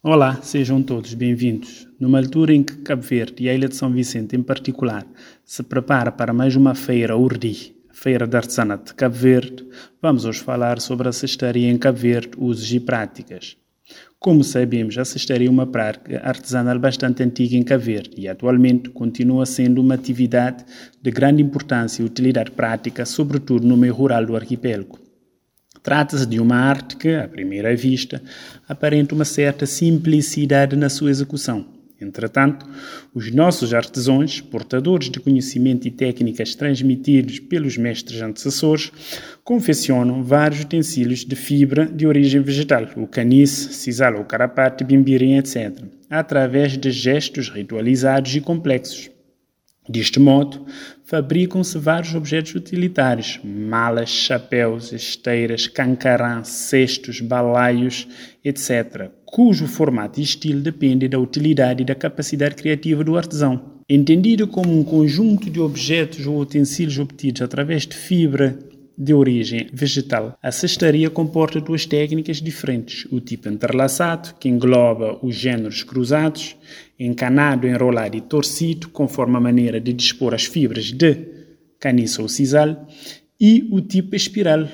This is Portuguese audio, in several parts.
Olá, sejam todos bem-vindos. Numa altura em que Cabo Verde e a Ilha de São Vicente em particular se prepara para mais uma feira URDI, Feira de Artesanato de Cabo Verde, vamos hoje falar sobre a cestaria em Cabo Verde, usos e práticas. Como sabemos, a cestaria é uma prática artesanal bastante antiga em Cabo Verde e atualmente continua sendo uma atividade de grande importância e utilidade prática, sobretudo no meio rural do arquipélago. Trata-se de uma arte que, à primeira vista, aparenta uma certa simplicidade na sua execução. Entretanto, os nossos artesãos, portadores de conhecimento e técnicas transmitidos pelos mestres antecessores, confeccionam vários utensílios de fibra de origem vegetal, o canice, sisal ou carapate, bimbirim, etc., através de gestos ritualizados e complexos. Deste modo, fabricam-se vários objetos utilitários, malas, chapéus, esteiras, cancarãs, cestos, balaios, etc., cujo formato e estilo depende da utilidade e da capacidade criativa do artesão. Entendido como um conjunto de objetos ou utensílios obtidos através de fibra de origem vegetal. A cestaria comporta duas técnicas diferentes: o tipo entrelaçado, que engloba os géneros cruzados, encanado, enrolado e torcido, conforme a maneira de dispor as fibras de caniça ou sisal, e o tipo espiral,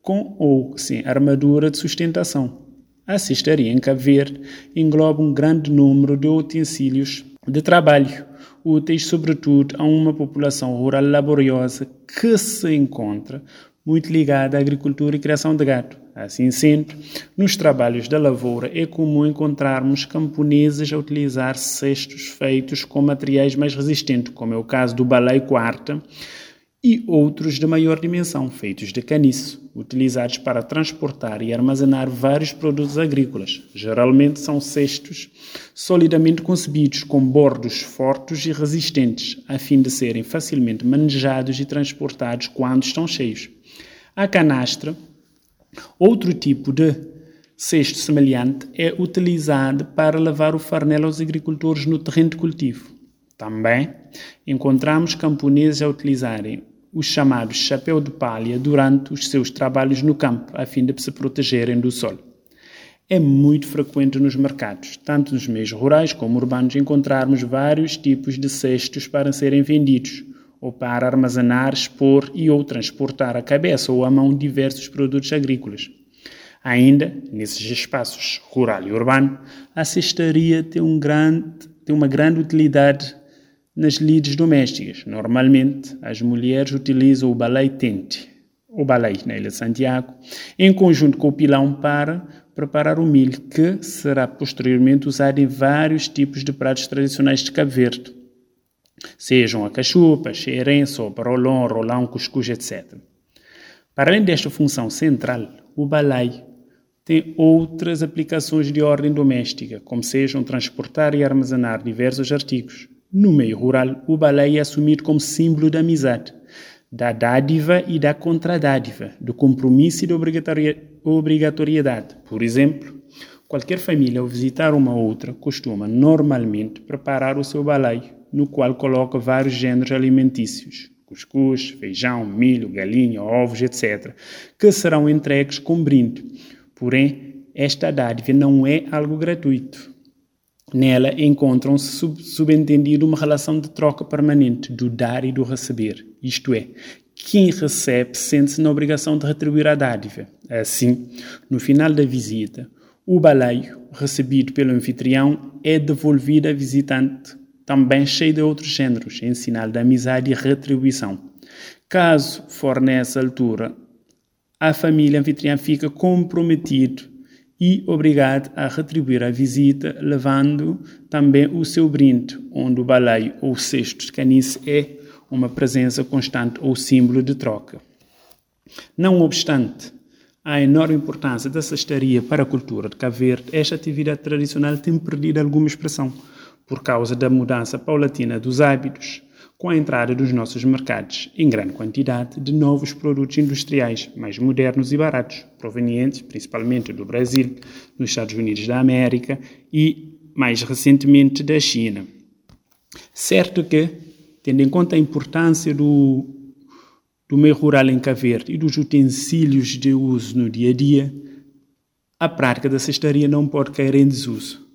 com ou sem armadura de sustentação. A cestaria em Cabo Verde engloba um grande número de utensílios de trabalho, úteis sobretudo a uma população rural laboriosa que se encontra muito ligada à agricultura e criação de gado. Assim sendo, nos trabalhos da lavoura é comum encontrarmos camponeses a utilizar cestos feitos com materiais mais resistentes, como é o caso do balai quarta, e outros de maior dimensão, feitos de caniço, utilizados para transportar e armazenar vários produtos agrícolas. Geralmente são cestos solidamente concebidos, com bordos fortes e resistentes, a fim de serem facilmente manejados e transportados quando estão cheios. A canastra, outro tipo de cesto semelhante, é utilizado para levar o farnel aos agricultores no terreno de cultivo. Também encontramos camponeses a utilizarem o chamado chapéu de palha durante os seus trabalhos no campo, a fim de se protegerem do sol. É muito frequente nos mercados, tanto nos meios rurais como urbanos, encontrarmos vários tipos de cestos para serem vendidos, ou para armazenar, expor e ou transportar à cabeça ou à mão diversos produtos agrícolas. Ainda, nesses espaços rural e urbano, a cestaria tem, um grande, tem uma grande utilidade nas lides domésticas. Normalmente, as mulheres utilizam o balai tente, o balai na Ilha de Santiago, em conjunto com o pilão para preparar o milho, que será posteriormente usado em vários tipos de pratos tradicionais de Cabo Verde, sejam a cachupa, sopa, rolão, rolão, cuscuz, etc. Para além desta função central, o balai tem outras aplicações de ordem doméstica, como sejam transportar e armazenar diversos artigos. No meio rural, o balai é assumido como símbolo da amizade, da dádiva e da contradádiva, do compromisso e da obrigatoriedade. Por exemplo, qualquer família ao visitar uma outra costuma normalmente preparar o seu balai no qual coloca vários géneros alimentícios, cuscuz, feijão, milho, galinha, ovos, etc., que serão entregues com brinde. Porém, esta dádiva não é algo gratuito. Nela encontram-se sub subentendido uma relação de troca permanente do dar e do receber, isto é, quem recebe sente-se na obrigação de retribuir a dádiva. Assim, no final da visita, o baleio recebido pelo anfitrião é devolvido a visitante também cheio de outros géneros, em sinal de amizade e retribuição. Caso for nessa altura, a família anfitriã fica comprometido e obrigado a retribuir a visita, levando também o seu brinde, onde o baleio ou cesto de canice é uma presença constante ou símbolo de troca. Não obstante a enorme importância da cestaria para a cultura de Cabo Verde, esta atividade tradicional tem perdido alguma expressão por causa da mudança paulatina dos hábitos, com a entrada dos nossos mercados em grande quantidade de novos produtos industriais mais modernos e baratos, provenientes principalmente do Brasil, dos Estados Unidos da América e, mais recentemente, da China. Certo que, tendo em conta a importância do, do meio rural em Cabo e dos utensílios de uso no dia a dia, a prática da cestaria não pode cair em desuso